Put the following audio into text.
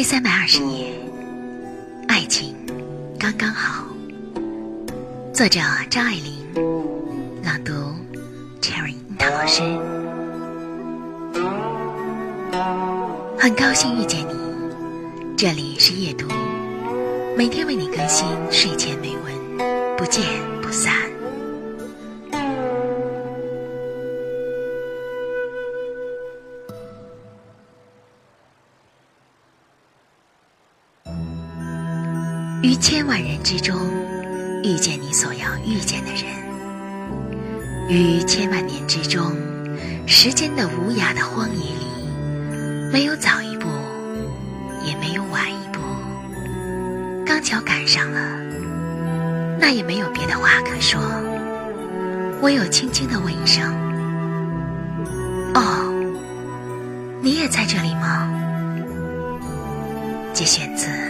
第三百二十页，爱情刚刚好。作者张爱玲，朗读 Cherry 樱桃老师。很高兴遇见你，这里是夜读，每天为你更新睡前美文，不见于千万人之中，遇见你所要遇见的人；于千万年之中，时间的无涯的荒野里，没有早一步，也没有晚一步，刚巧赶上了，那也没有别的话可说，唯有轻轻的问一声：“哦，你也在这里吗？”节选自。